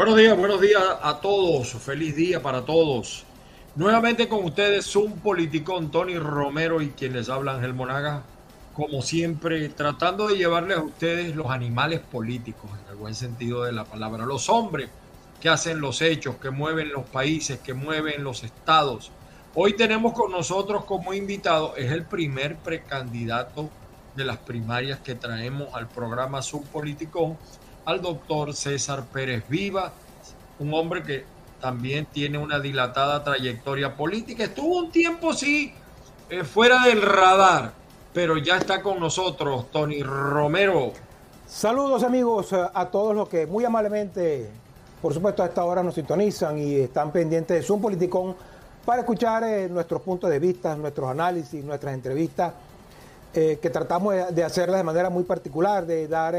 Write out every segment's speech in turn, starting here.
Buenos días, buenos días a todos. Feliz día para todos. Nuevamente con ustedes un politicón, Tony Romero y quien les habla Ángel Monaga. Como siempre, tratando de llevarles a ustedes los animales políticos, en el buen sentido de la palabra. Los hombres que hacen los hechos, que mueven los países, que mueven los estados. Hoy tenemos con nosotros como invitado, es el primer precandidato de las primarias que traemos al programa Subpoliticón al doctor César Pérez Viva, un hombre que también tiene una dilatada trayectoria política. Estuvo un tiempo, sí, eh, fuera del radar, pero ya está con nosotros Tony Romero. Saludos amigos a todos los que muy amablemente, por supuesto, a esta hora nos sintonizan y están pendientes de Zoom Politicón para escuchar eh, nuestros puntos de vista, nuestros análisis, nuestras entrevistas, eh, que tratamos de, hacerlas de manera muy particular, de dar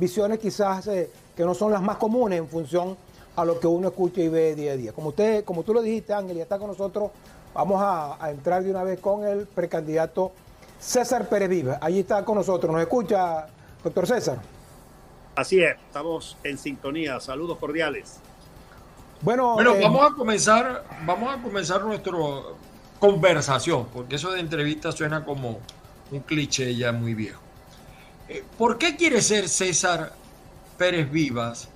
visiones quizás eh, que no son las más comunes en función a lo que uno escucha y ve día a día. Como usted, como tú lo dijiste, Ángel, ya está con nosotros, vamos a, entrar de una vez con el precandidato César Pérez Viva. Allí está con nosotros. ¿Nos escucha, doctor César? Así es, estamos en sintonía. Saludos cordiales. Bueno, bueno eh, vamos a comenzar, vamos a comenzar nuestra conversación, porque eso de entrevista suena como un cliché ya muy viejo. ¿Por qué quiere ser César Pérez Vivas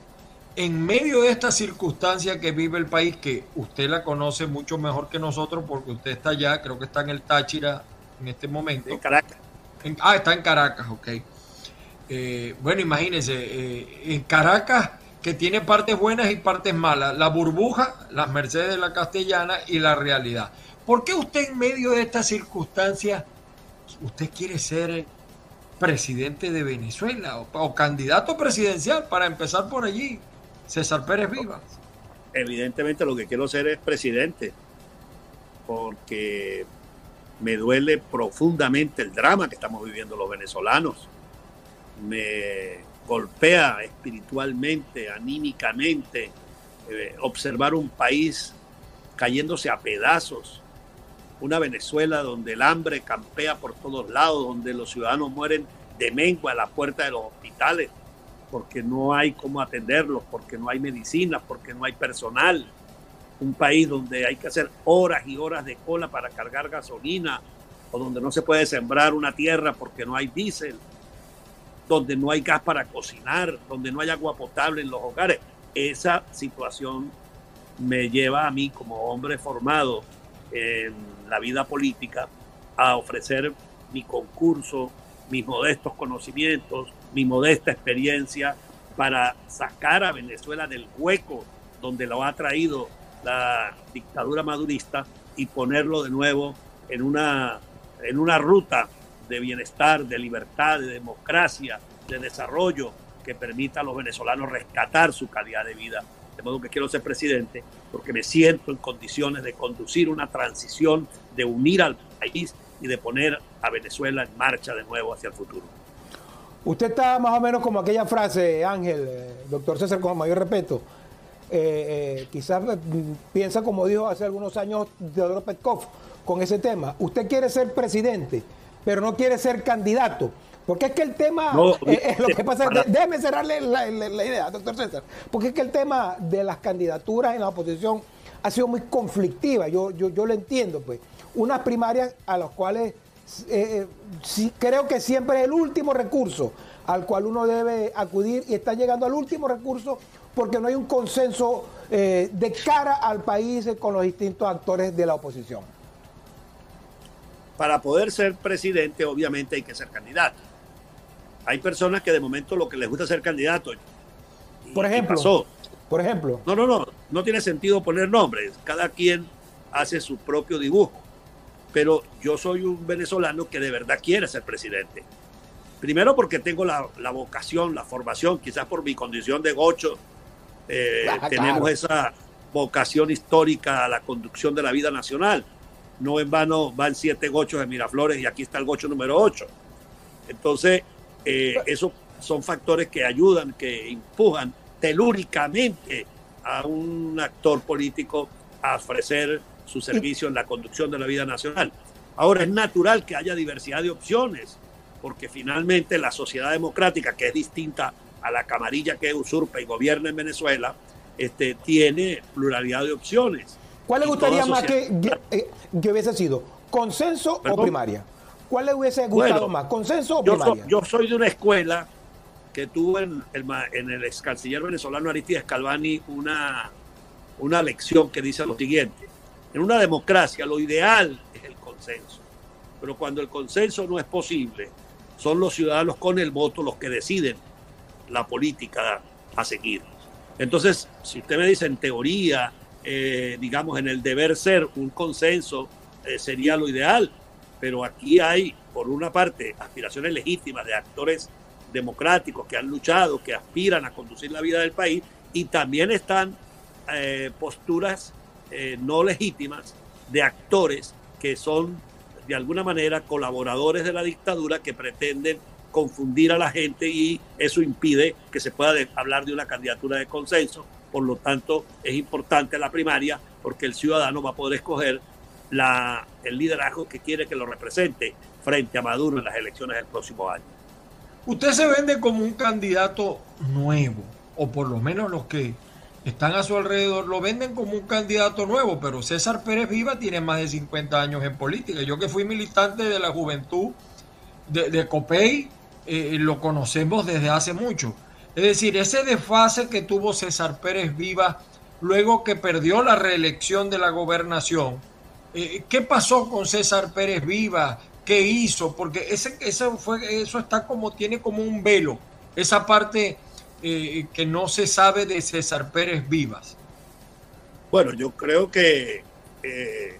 en medio de esta circunstancia que vive el país, que usted la conoce mucho mejor que nosotros porque usted está allá, creo que está en el Táchira en este momento. En Caracas. ah, está en Caracas, ok. Eh, bueno, imagínense, eh, en Caracas que tiene partes buenas y partes malas, la burbuja, las Mercedes de la Castellana y la realidad. ¿Por qué usted en medio de esta circunstancia, usted quiere ser presidente de Venezuela o, candidato presidencial para empezar por allí, César Pérez Vivas. Evidentemente lo que quiero ser es presidente, porque me duele profundamente el drama que estamos viviendo los venezolanos. Me golpea espiritualmente, anímicamente, eh, observar un país cayéndose a pedazos, una Venezuela donde el hambre campea por todos lados, donde los ciudadanos mueren de mengua a la puerta de los hospitales, porque no hay cómo atenderlos, porque no hay medicinas, porque no hay personal. Un país donde hay que hacer horas y horas de cola para cargar gasolina, o donde no se puede sembrar una tierra porque no hay diésel, donde no hay gas para cocinar, donde no hay agua potable en los hogares. Esa situación me lleva a mí como hombre formado en la vida política a ofrecer mi concurso, mis modestos conocimientos, mi modesta experiencia para sacar a Venezuela del hueco donde lo ha traído la dictadura madurista y ponerlo de nuevo en una, en una ruta de bienestar, de libertad, de democracia, de desarrollo que permita a los venezolanos rescatar su calidad de vida. De modo que quiero ser presidente porque me siento en condiciones de conducir una transición, de unir al país y de poner a Venezuela en marcha de nuevo hacia el futuro. Usted está más o menos como aquella frase, Ángel, eh, doctor César, con mayor respeto. Eh, eh, quizás piensa como dijo hace algunos años Teodoro Petkov con ese tema. Usted quiere ser presidente, pero no quiere ser candidato. Porque es que el tema, lo que pasa, déjeme cerrarle la, idea, doctor César, porque es que el tema de las candidaturas en la oposición ha sido muy conflictiva, yo, yo, yo lo entiendo, pues. Unas primarias a las cuales eh, sí, creo que siempre es el último recurso al cual uno debe acudir y está llegando al último recurso porque no hay un consenso eh, de cara al país con los distintos actores de la oposición. Para poder ser presidente, obviamente hay que ser candidato. Hay personas que de momento lo que les gusta ser candidato. Por ejemplo. Por ejemplo. No, no, no. No tiene sentido poner nombres. Cada quien hace su propio dibujo pero yo soy un venezolano que de verdad quiere ser presidente. Primero porque tengo la, vocación, la formación, quizás por mi condición de gocho, eh, ah, tenemos esa vocación histórica a la conducción de la vida nacional. No en vano van siete gochos de Miraflores y aquí está el gocho número ocho. Entonces, eh, esos son factores que ayudan, que empujan telúricamente a un actor político a ofrecer su servicio en la conducción de la vida nacional. Ahora es natural que haya diversidad de opciones, porque finalmente la sociedad democrática, que es distinta a la camarilla que usurpa y gobierna en Venezuela, este, tiene pluralidad de opciones. ¿Cuál le gustaría más que, eh, que, hubiese sido? ¿Consenso o primaria? ¿Cuál le hubiese gustado más? ¿Consenso o primaria? yo soy de una escuela que tuvo en el, en el ex canciller venezolano Aristides Calvani una, una lección que dice lo siguiente. En una democracia lo ideal es el consenso, pero cuando el consenso no es posible, son los ciudadanos con el voto los que deciden la política a seguir. Entonces, si usted me dice en teoría, eh, digamos, en el deber ser, un consenso eh, sería lo ideal, pero aquí hay, por una parte, aspiraciones legítimas de actores democráticos que han luchado, que aspiran a conducir la vida del país, y también están eh, posturas no legítimas de actores que son de alguna manera colaboradores de la dictadura que pretenden confundir a la gente y eso impide que se pueda hablar de una candidatura de consenso. Por lo tanto, es importante la primaria porque el ciudadano va a poder escoger la, el liderazgo que quiere que lo represente frente a Maduro en las elecciones del próximo año. Usted se vende como un candidato nuevo, o por lo menos los que están a su alrededor lo venden como un candidato nuevo, pero César Pérez Viva tiene más de 50 años en política. Yo que fui militante de la juventud de, de eh, lo conocemos desde hace mucho. Es decir, ese desfase que tuvo César Pérez Viva luego que perdió la reelección de la gobernación, eh, ¿qué pasó con César Pérez Viva? ¿Qué hizo? Porque ese, eso, está como, tiene como un velo, esa parte eh, que no se sabe de César Pérez Vivas. Bueno, yo creo que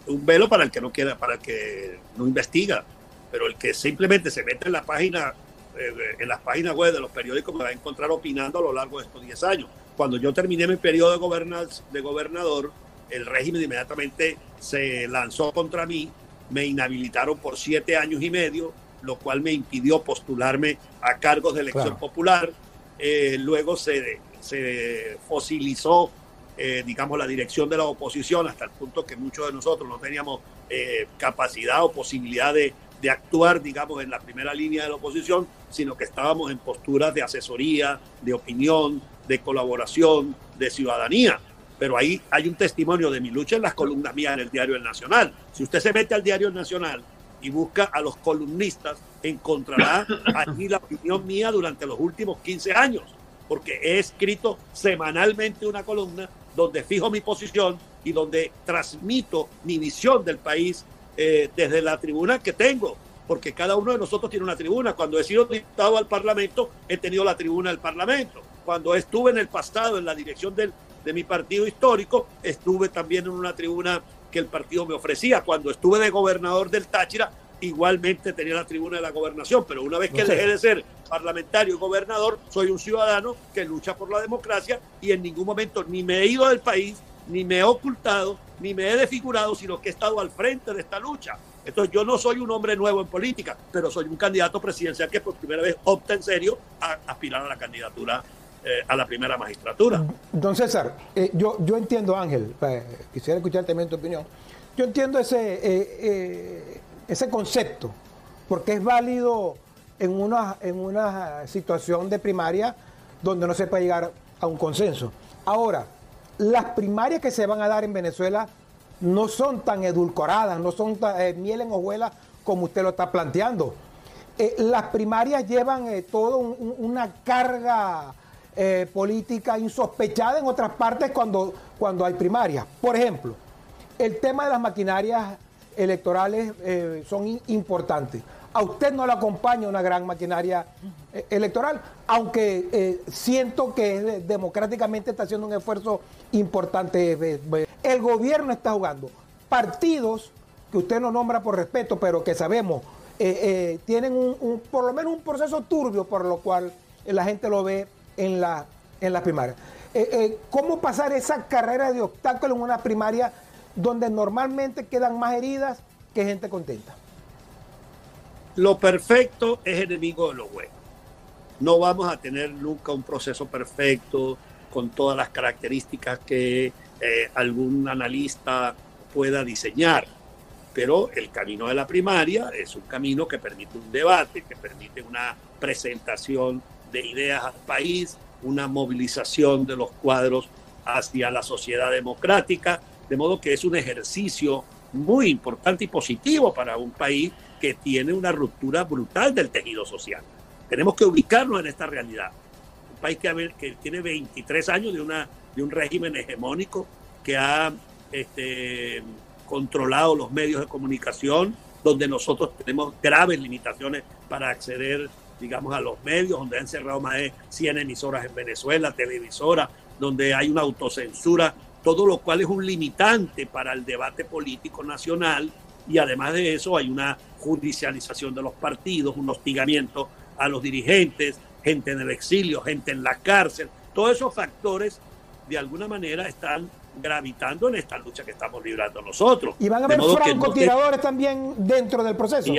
un velo para el que no quiera, para el que no investiga, pero el que simplemente se mete en la página eh, en las páginas web de los periódicos me va a encontrar opinando a lo largo de estos 10 años. Cuando yo terminé mi periodo de, de gobernador, el régimen inmediatamente se lanzó contra mí, me inhabilitaron por siete años y medio, lo cual me impidió postularme a cargos de elección popular. Eh, luego se, se fosilizó, eh, digamos, la dirección de la oposición hasta el punto que muchos de nosotros no teníamos capacidad o posibilidad de, de actuar, digamos, en la primera línea de la oposición, sino que estábamos en posturas de asesoría, de opinión, de colaboración, de ciudadanía. Pero ahí hay un testimonio de mi lucha en las columnas mías en el Diario El Nacional. Si usted se mete al Diario El Nacional y busca a los columnistas, encontrará allí la opinión mía durante los últimos 15 años, porque he escrito semanalmente una columna donde fijo mi posición y donde transmito mi visión del país eh, desde la tribuna que tengo, porque cada uno de nosotros tiene una tribuna. Cuando he sido diputado al Parlamento, he tenido la tribuna del Parlamento. Cuando estuve en el pasado en la dirección del, de mi partido histórico, estuve también en una tribuna que el partido me ofrecía. Cuando estuve de gobernador del Táchira, igualmente tenía la tribuna de la gobernación, pero una vez que dejé de ser parlamentario y gobernador, soy un ciudadano que lucha por la democracia y en ningún momento ni me he ido del país, ni me he ocultado, ni me he desfigurado, sino que he estado al frente de esta lucha. Entonces yo no soy un hombre nuevo en política, pero soy un candidato presidencial que por primera vez opta en serio a aspirar a la candidatura eh, a la primera magistratura. Don César, eh, yo, yo entiendo, Ángel, eh, quisiera escuchar también tu opinión. Yo entiendo ese, ese concepto, porque es válido en una, en una situación de primaria donde no se puede llegar a un consenso. Ahora, las primarias que se van a dar en Venezuela no son tan edulcoradas, no son tan, eh, miel en hojuelas como usted lo está planteando. Eh, las primarias llevan eh, toda una carga política insospechada en otras partes cuando, cuando hay primarias. Por ejemplo, el tema de las maquinarias electorales son importantes a usted no le acompaña una gran maquinaria eh, electoral, aunque eh, siento que democráticamente está haciendo un esfuerzo importante. Eh, el gobierno está jugando. Partidos que usted no nombra por respeto, pero que sabemos, tienen un, por lo menos un proceso turbio por lo cual la gente lo ve en la, en la primaria. ¿Cómo pasar esa carrera de obstáculos en una primaria donde normalmente quedan más heridas que gente contenta? Lo perfecto es enemigo de lo bueno. No vamos a tener nunca un proceso perfecto con todas las características que eh, algún analista pueda diseñar. Pero el camino de la primaria es un camino que permite un debate, que permite una presentación de ideas al país, una movilización de los cuadros hacia la sociedad democrática, de modo que es un ejercicio muy importante y positivo para un país que tiene una ruptura brutal del tejido social. Tenemos que ubicarnos en esta realidad. Un país que, tiene 23 años de, una, de un régimen hegemónico que ha este, controlado los medios de comunicación, donde nosotros tenemos graves limitaciones para acceder, digamos, a los medios, donde han cerrado más de 100 emisoras en Venezuela, televisoras, donde hay una autocensura, todo lo cual es un limitante para el debate político nacional y además de eso hay una judicialización de los partidos, un hostigamiento a los dirigentes, gente en el exilio, gente en la cárcel. Todos esos factores de alguna manera están gravitando en esta lucha que estamos librando nosotros. Y van a haber francotiradores también dentro del proceso.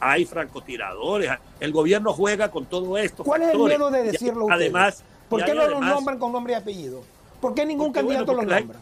hay, francotiradores, el gobierno juega con todo esto. ¿Cuál es el miedo de decirlo Además, ¿por qué no los nombran con nombre y apellido? ¿Por qué ningún candidato los nombra?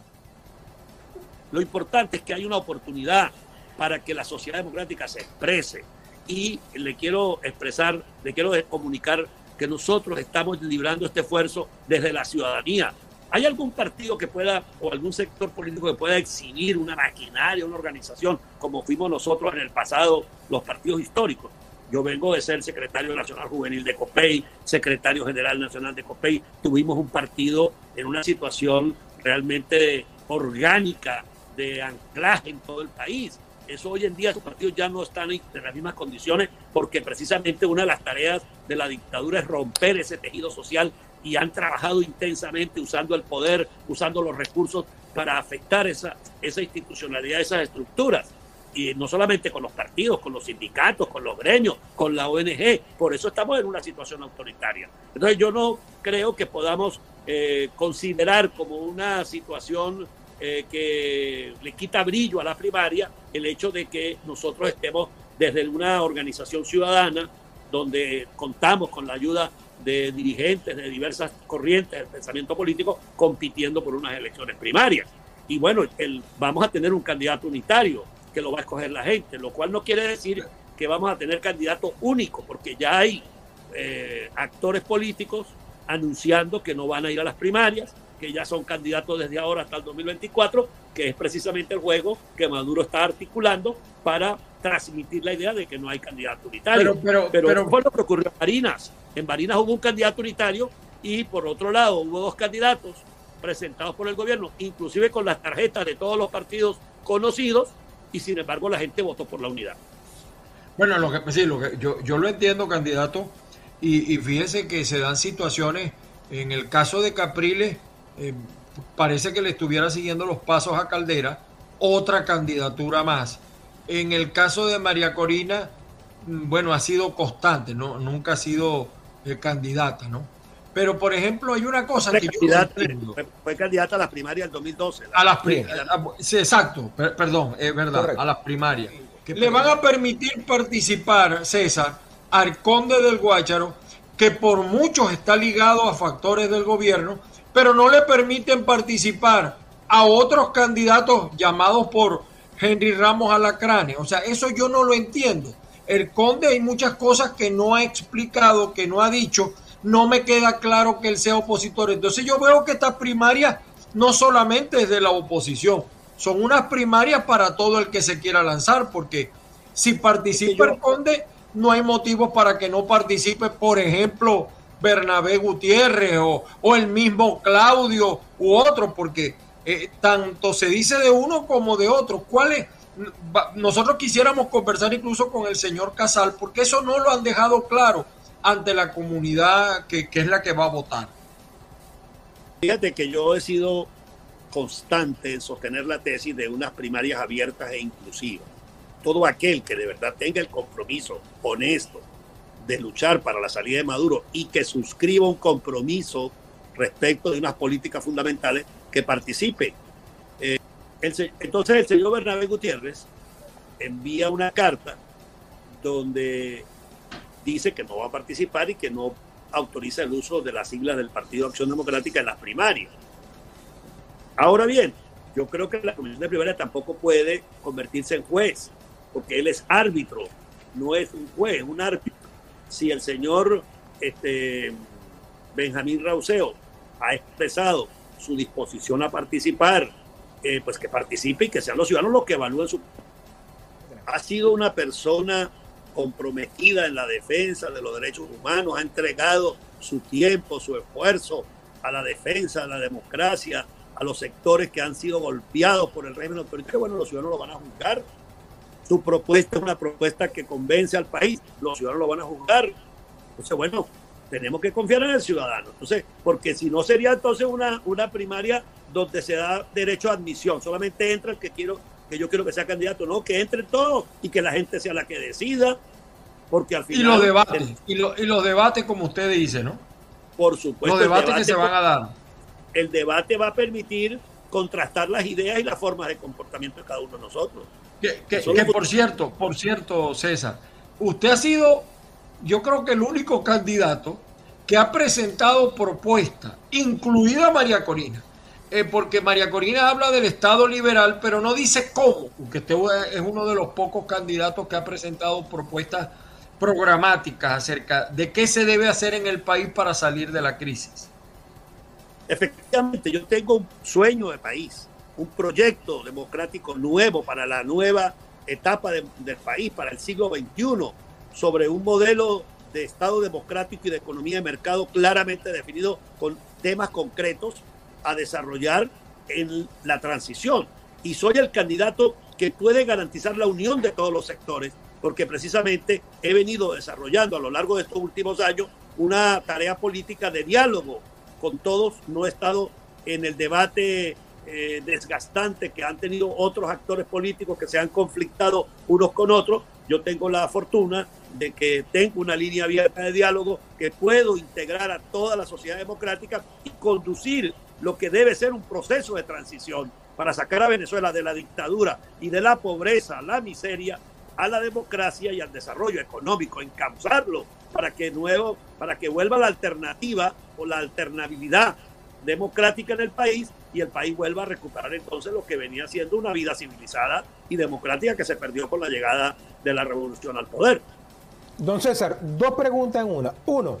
Lo importante es que hay una oportunidad para que la sociedad democrática se exprese. Y le quiero expresar, le quiero comunicar que nosotros estamos librando este esfuerzo desde la ciudadanía. ¿Hay algún partido que pueda, o algún sector político que pueda exhibir una maquinaria, una organización, como fuimos nosotros en el pasado, los partidos históricos? Yo vengo de ser secretario nacional juvenil de COPEI, secretario general nacional de COPEI. Tuvimos un partido en una situación realmente orgánica de anclaje en todo el país. Eso hoy en día los partidos ya no están en las mismas condiciones porque precisamente una de las tareas de la dictadura es romper ese tejido social y han trabajado intensamente usando el poder, usando los recursos para afectar esa, esa institucionalidad, esas estructuras. Y no solamente con los partidos, con los sindicatos, con los gremios, con la ONG. Por eso estamos en una situación autoritaria. Entonces yo no creo que podamos eh, considerar como una situación eh, que le quita brillo a la primaria el hecho de que nosotros estemos desde una organización ciudadana donde contamos con la ayuda de dirigentes de diversas corrientes del pensamiento político compitiendo por unas elecciones primarias. Y bueno, el, vamos a tener un candidato unitario que lo va a escoger la gente, lo cual no quiere decir que vamos a tener candidato único, porque ya hay eh, actores políticos anunciando que no van a ir a las primarias, que ya son candidatos desde ahora hasta el 2024, que es precisamente el juego que Maduro está articulando para transmitir la idea de que no hay candidato unitario. Pero, pero, pero, fue lo que ocurrió en Barinas. En Barinas hubo un candidato unitario y por otro lado hubo dos candidatos presentados por el gobierno, inclusive con las tarjetas de todos los partidos conocidos, y sin embargo la gente votó por la unidad. Bueno, lo que, sí, lo que yo, yo lo entiendo, candidato, y, y fíjese que se dan situaciones, en el caso de Capriles, eh, parece que le estuviera siguiendo los pasos a Caldera, otra candidatura más. En el caso de María Corina, mm, bueno, ha sido constante, ¿no? nunca ha sido eh, candidata, ¿no? Pero, por ejemplo, hay una cosa que yo fue, candidata a las primarias del 2012. A las primarias. Sí, exacto, perdón, es verdad, a las primarias. Le van a permitir participar, César, al conde del Guácharo, que por muchos está ligado a factores del gobierno, pero no le permiten participar a otros candidatos llamados por Henry Ramos Alacrane. O sea, eso yo no lo entiendo. El conde hay muchas cosas que no ha explicado, que no ha dicho. No me queda claro que él sea opositor. Entonces yo veo que estas primarias no solamente es de la oposición, son unas primarias para todo el que se quiera lanzar, porque si participa el conde, no hay motivos para que no participe, por ejemplo, Bernabé Gutiérrez o, el mismo Claudio u otro, porque eh, tanto se dice de uno como de otro. ¿Cuál es? Nosotros quisiéramos conversar incluso con el señor Casal, porque eso no lo han dejado claro ante la comunidad que, que es la que va a votar. Fíjate que yo he sido constante en sostener la tesis de unas primarias abiertas e inclusivas. Todo aquel que de verdad tenga el compromiso honesto de luchar para la salida de Maduro y que suscriba un compromiso respecto de unas políticas fundamentales que participe. Eh, entonces el señor Bernabé Gutiérrez envía una carta donde dice que no va a participar y que no autoriza el uso de las siglas del Partido Acción Democrática en las primarias. Ahora bien, yo creo que la Comisión de Primaria tampoco puede convertirse en juez, porque él es árbitro, no es un juez, es un árbitro si el señor este, Benjamín Rauseo ha expresado su disposición a participar, eh, pues que participe y que sean los ciudadanos los que evalúen su... Ha sido una persona comprometida en la defensa de los derechos humanos, ha entregado su tiempo, su esfuerzo a la defensa de la democracia, a los sectores que han sido golpeados por el régimen autoritario. Bueno, los ciudadanos lo van a juzgar. Su propuesta es una propuesta que convence al país, los ciudadanos lo van a juzgar. Entonces, bueno, tenemos que confiar en el ciudadano. Entonces, porque si no sería entonces una, una primaria donde se da derecho a admisión, solamente entra el que quiero que yo quiero que sea candidato, no, que entre todos y que la gente sea la que decida, porque al final... Y los debates, y, los debates como usted dice, ¿no? Por supuesto. Los debates que se van a dar. El debate va a permitir contrastar las ideas y las formas de comportamiento de cada uno de nosotros. Que, que por cierto, por cierto, César, usted ha sido, yo creo que el único candidato que ha presentado propuestas, incluida María Corina, eh, porque María Corina habla del Estado liberal, pero no dice cómo, porque usted es uno de los pocos candidatos que ha presentado propuestas programáticas acerca de qué se debe hacer en el país para salir de la crisis. Efectivamente, yo tengo un sueño de país, un proyecto democrático nuevo para la nueva etapa del país, para el siglo XXI, sobre un modelo de Estado democrático y de economía de mercado claramente definido con temas concretos a desarrollar en la transición. Y soy el candidato que puede garantizar la unión de todos los sectores, porque precisamente he venido desarrollando a lo largo de estos últimos años una tarea política de diálogo con todos. No he estado en el debate eh, desgastante que han tenido otros actores políticos que se han conflictado unos con otros. Yo tengo la fortuna de que tengo una línea abierta de diálogo que puedo integrar a toda la sociedad democrática y conducir lo que debe ser un proceso de transición para sacar a Venezuela de la dictadura y de la pobreza, la miseria, a la democracia y al desarrollo económico, encauzarlo para que nuevo, para que vuelva la alternativa o la alternabilidad democrática en el país y el país vuelva a recuperar entonces lo que venía siendo una vida civilizada y democrática que se perdió con la llegada de la revolución al poder. Don César, dos preguntas en una. Uno,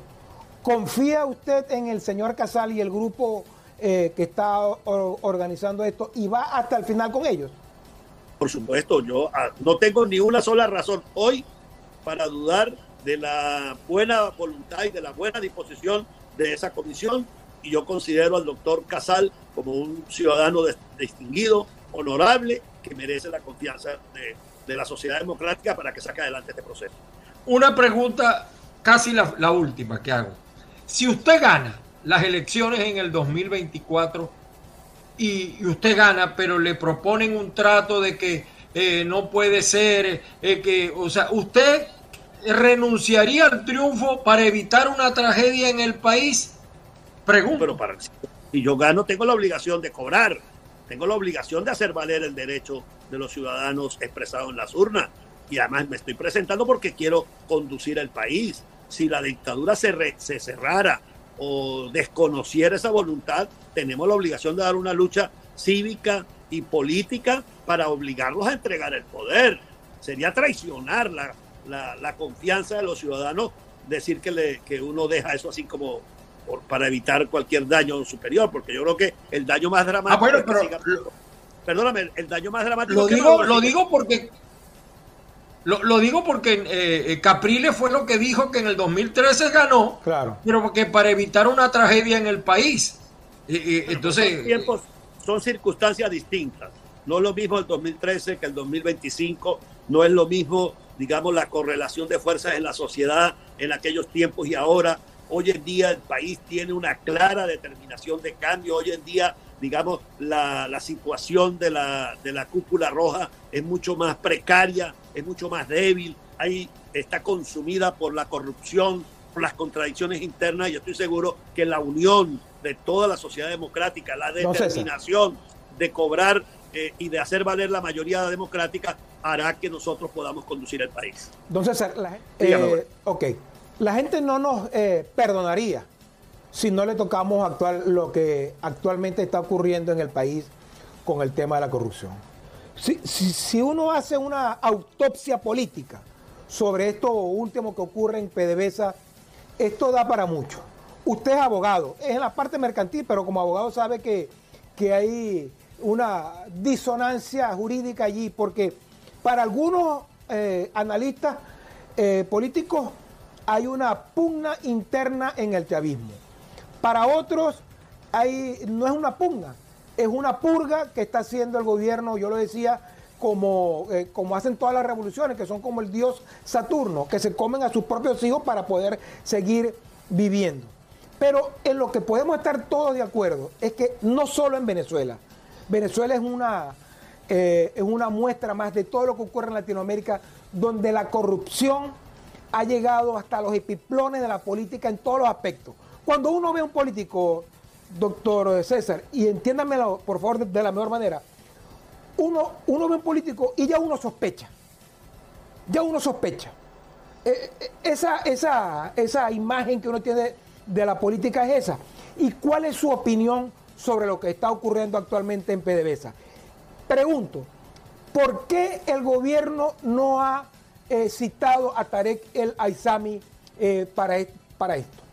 ¿confía usted en el señor Casal y el grupo eh, que está organizando esto y va hasta el final con ellos? Por supuesto, yo ah, no tengo ni una sola razón hoy para dudar de la buena voluntad y de la buena disposición de esa comisión y yo considero al doctor Casal como un ciudadano distinguido, honorable, que merece la confianza de, de, la sociedad democrática para que saque adelante este proceso. Una pregunta, casi la, la última que hago. Si usted gana, las elecciones en el 2024 y, usted gana, pero le proponen un trato de que eh, no puede ser, eh, que, o sea, usted renunciaría al triunfo para evitar una tragedia en el país? Pregunto. Pero para, si yo gano, tengo la obligación de cobrar, tengo la obligación de hacer valer el derecho de los ciudadanos expresado en las urnas. Y además me estoy presentando porque quiero conducir el país. Si la dictadura se, se cerrara o desconociera esa voluntad, tenemos la obligación de dar una lucha cívica y política para obligarlos a entregar el poder. Sería traicionar la, la, confianza de los ciudadanos decir que, le, que uno deja eso así como para evitar cualquier daño superior, porque yo creo que el daño más dramático... Ah, pero, perdóname, el daño más dramático... Lo digo, lo digo porque lo, digo porque eh, Capriles fue lo que dijo que en el 2013 ganó, claro. pero porque para evitar una tragedia en el país. entonces, son, tiempos, son circunstancias distintas. No es lo mismo el 2013 que el 2025, no es lo mismo, digamos, la correlación de fuerzas en la sociedad en aquellos tiempos y ahora. Hoy en día el país tiene una clara determinación de cambio. Hoy en día digamos, la, la, situación de la, de la cúpula roja es mucho más precaria, es mucho más débil, ahí está consumida por la corrupción, por las contradicciones internas y estoy seguro que la unión de toda la sociedad democrática, la determinación de cobrar eh, y de hacer valer la mayoría democrática hará que nosotros podamos conducir el país. Entonces, la, eh, ok, la gente no nos eh, perdonaría si no le tocamos actuar lo que actualmente está ocurriendo en el país con el tema de la corrupción. Si, uno hace una autopsia política sobre esto último que ocurre en PDVSA, esto da para mucho. usted es abogado, es en la parte mercantil, pero como abogado sabe que, que hay una disonancia jurídica allí, porque para algunos eh, analistas eh, políticos hay una pugna interna en el chavismo. Para otros hay, no es una pugna, es una purga que está haciendo el gobierno, yo lo decía, como, eh, como hacen todas las revoluciones, que son como el dios Saturno, que se comen a sus propios hijos para poder seguir viviendo. Pero en lo que podemos estar todos de acuerdo es que no solo en Venezuela, Venezuela es una, eh, es una muestra más de todo lo que ocurre en Latinoamérica, donde la corrupción ha llegado hasta los epiplones de la política en todos los aspectos. Cuando uno ve a un político, doctor César, y entiéndamelo por favor de, la mejor manera, uno, uno ve un político y ya uno sospecha, ya uno sospecha. Eh, eh, esa, esa, esa imagen que uno tiene de la política es esa. ¿Y cuál es su opinión sobre lo que está ocurriendo actualmente en PDVSA? Pregunto, ¿por qué el gobierno no ha eh, citado a Tarek el Aizami para, para esto?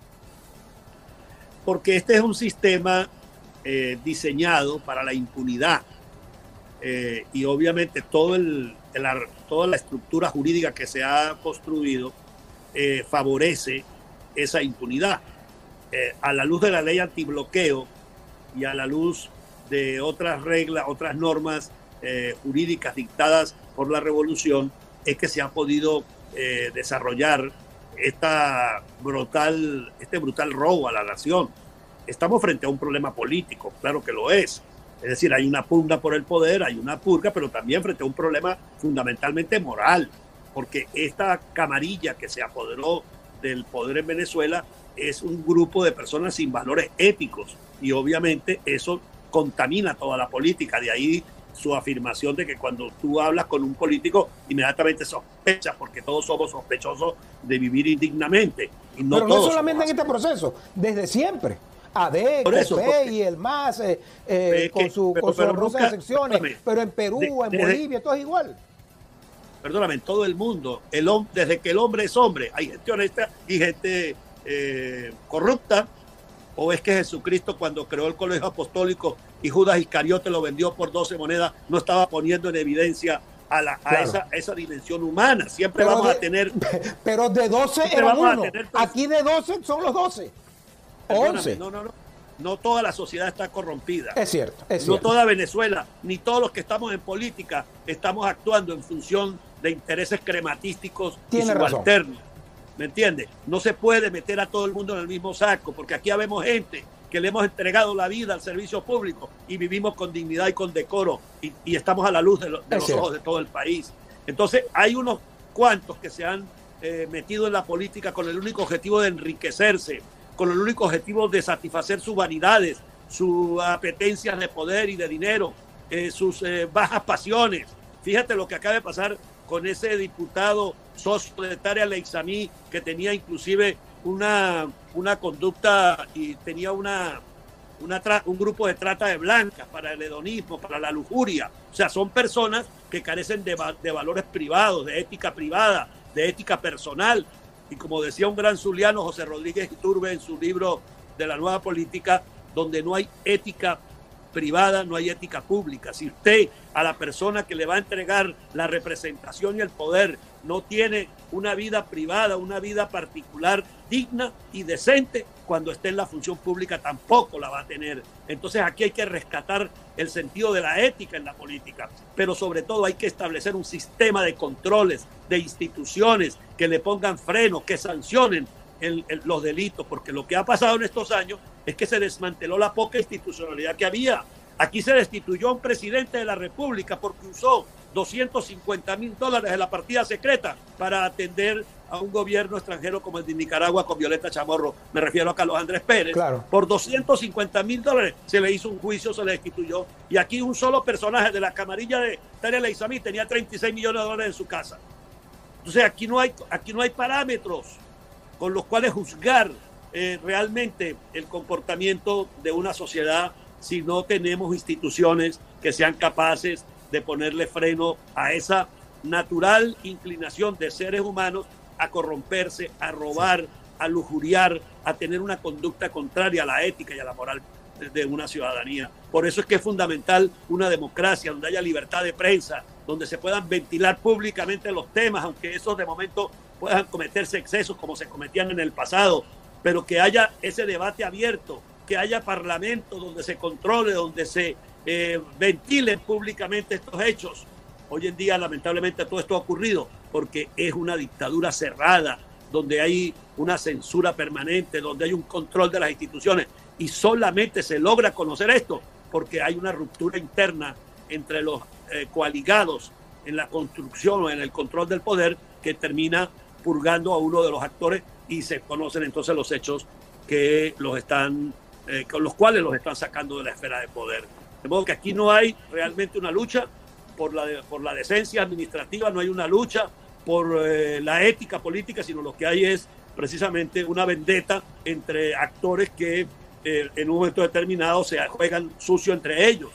Porque este es un sistema eh, diseñado para la impunidad. y obviamente toda la estructura jurídica que se ha construido favorece esa impunidad. a la luz de la ley antibloqueo y a la luz de otras reglas, otras normas jurídicas dictadas por la revolución, es que se ha podido eh, desarrollar esta brutal, este brutal robo a la nación. Estamos frente a un problema político, claro que lo es. Es decir, hay una pugna por el poder, hay una purga, pero también frente a un problema fundamentalmente moral, porque esta camarilla que se apoderó del poder en Venezuela es un grupo de personas sin valores éticos y obviamente eso contamina toda la política. De ahí su afirmación de que cuando tú hablas con un político, inmediatamente sospechas, porque todos somos sospechosos de vivir indignamente. Y no Pero no solamente en este proceso, desde siempre. AD, COPE y el MAS, eh, eh, con, su, con sus secciones, pero en Perú, en Bolivia, todo es igual. Perdóname, en todo el mundo, el, desde que el hombre es hombre, hay gente honesta y gente eh, corrupta, ¿O es que Jesucristo cuando creó el colegio apostólico y Judas Iscariote lo vendió por 12 monedas, no estaba poniendo en evidencia a, la, a esa, esa, dimensión humana? Siempre vamos a tener... Pero de 12 era uno. Aquí de 12 son los 12. 11. No, no, no. No toda la sociedad está corrompida. Es cierto, es No toda Venezuela, ni todos los que estamos en política, estamos actuando en función de intereses crematísticos Tiene y subalternos. ¿Me entiendes? No se puede meter a todo el mundo en el mismo saco, porque aquí habemos gente que le hemos entregado la vida al servicio público y vivimos con dignidad y con decoro y, estamos a la luz de, los ojos de todo el país. Entonces, hay unos cuantos que se han eh, metido en la política con el único objetivo de enriquecerse, con el único objetivo de satisfacer sus vanidades, sus apetencias de poder y de dinero, eh, sus eh, bajas pasiones. Fíjate lo que acaba de pasar con ese diputado socio de Tarea Leixamí, que tenía inclusive una, una conducta y tenía una, una un grupo de trata de blancas para el hedonismo, para la lujuria. O sea, son personas que carecen de, de valores privados, de ética privada, de ética personal. Y como decía un gran zuliano, José Rodríguez Iturbe, en su libro de la nueva política, donde no hay ética privada, no hay ética pública. Si usted a la persona que le va a entregar la representación y el poder no tiene una vida privada, una vida particular digna y decente, cuando esté en la función pública tampoco la va a tener. Entonces aquí hay que rescatar el sentido de la ética en la política, pero sobre todo hay que establecer un sistema de controles, de instituciones que le pongan freno, que sancionen los delitos, porque lo que ha pasado en estos años es que se desmanteló la poca institucionalidad que había. Aquí se destituyó a un presidente de la República porque usó 250 mil dólares de la partida secreta para atender a un gobierno extranjero como el de Nicaragua con Violeta Chamorro. Me refiero a Carlos Andrés Pérez. Claro. Por 250 mil dólares se le hizo un juicio, se le destituyó. Y aquí un solo personaje de la camarilla de Tarea Leizamí tenía 36 millones de dólares en su casa. Entonces aquí no hay, aquí no hay parámetros con los cuales juzgar eh, realmente el comportamiento de una sociedad si no tenemos instituciones que sean capaces de ponerle freno a esa natural inclinación de seres humanos a corromperse, a robar, a lujuriar, a tener una conducta contraria a la ética y a la moral de una ciudadanía. Por eso es que es fundamental una democracia donde haya libertad de prensa, donde se puedan ventilar públicamente los temas, aunque esos de momento puedan cometerse excesos como se cometían en el pasado, pero que haya ese debate abierto, que haya parlamento donde se controle, donde se eh, ventilen públicamente estos hechos. Hoy en día, lamentablemente, todo esto ha ocurrido porque es una dictadura cerrada, donde hay una censura permanente, donde hay un control de las instituciones y solamente se logra conocer esto porque hay una ruptura interna entre los eh, coaligados en la construcción o en el control del poder que termina purgando a uno de los actores y se conocen entonces los hechos que los están eh, con los cuales los están sacando de la esfera de poder. De modo que aquí no hay realmente una lucha por la, por la decencia administrativa, no hay una lucha por eh, la ética política, sino lo que hay es precisamente una vendetta entre actores que eh, en un momento determinado se juegan sucio entre ellos.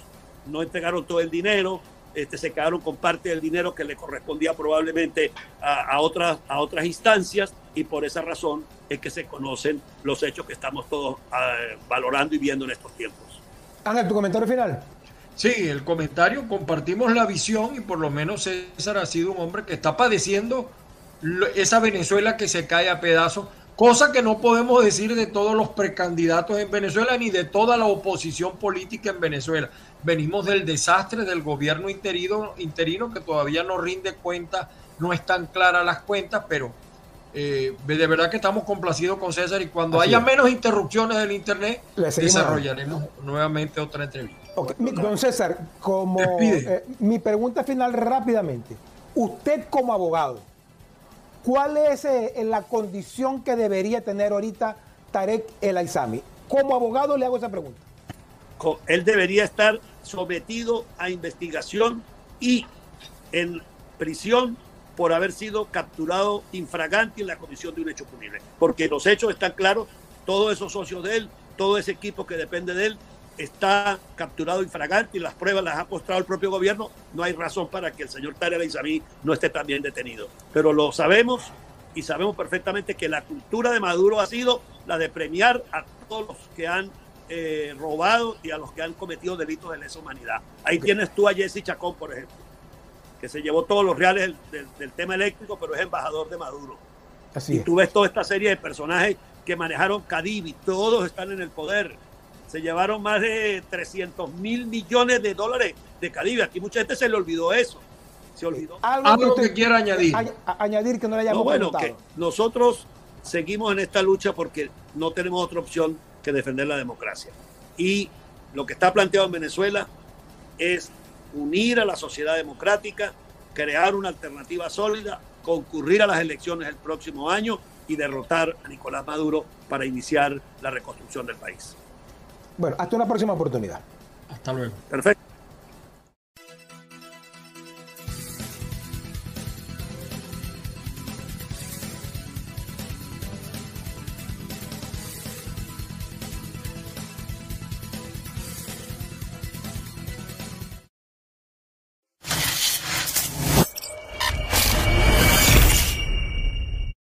No entregaron todo el dinero, este, se quedaron con parte del dinero que le correspondía probablemente a, otras, a otras instancias y por esa razón es que se conocen los hechos que estamos todos ah, valorando y viendo en estos tiempos. Ángel, tu comentario final. Sí, el comentario, compartimos la visión y por lo menos César ha sido un hombre que está padeciendo esa Venezuela que se cae a pedazos cosa que no podemos decir de todos los precandidatos en Venezuela ni de toda la oposición política en Venezuela. Venimos del desastre del gobierno interino, interino que todavía no rinde cuenta, no están claras las cuentas, pero eh, de verdad que estamos complacidos con César y cuando haya menos interrupciones del Internet, desarrollaremos nuevamente otra entrevista. Don César, como eh, mi pregunta final rápidamente, usted como abogado, ¿Cuál es eh, la condición que debería tener ahorita Tarek El Aizami? Como abogado le hago esa pregunta. Él debería estar sometido a investigación y en prisión por haber sido capturado infragante en la comisión de un hecho punible. Porque los hechos están claros, todos esos socios de él, todo ese equipo que depende de él, está capturado infragante y las pruebas las ha mostrado el propio gobierno, no hay razón para que el señor Tarek Isabí no esté también detenido. Pero lo sabemos y sabemos perfectamente que la cultura de Maduro ha sido la de premiar a todos los que han eh, robado y a los que han cometido delitos de lesa humanidad. Ahí tienes tú a Jesse Chacón, por ejemplo, que se llevó todos los reales del, tema eléctrico, pero es embajador de Maduro. Así y tú ves toda esta serie de personajes que manejaron Cadivi, todos están en el poder se llevaron más de 300 mil millones de dólares de Caribe. Aquí mucha gente se le olvidó eso. Se olvidó. Algo, que, quiera añadir. añadir que no le hayamos Bueno, que nosotros seguimos en esta lucha porque no tenemos otra opción que defender la democracia. Y lo que está planteado en Venezuela es unir a la sociedad democrática, crear una alternativa sólida, concurrir a las elecciones el próximo año y derrotar a Nicolás Maduro para iniciar la reconstrucción del país. Bueno, hasta una próxima oportunidad. Hasta luego. Perfecto.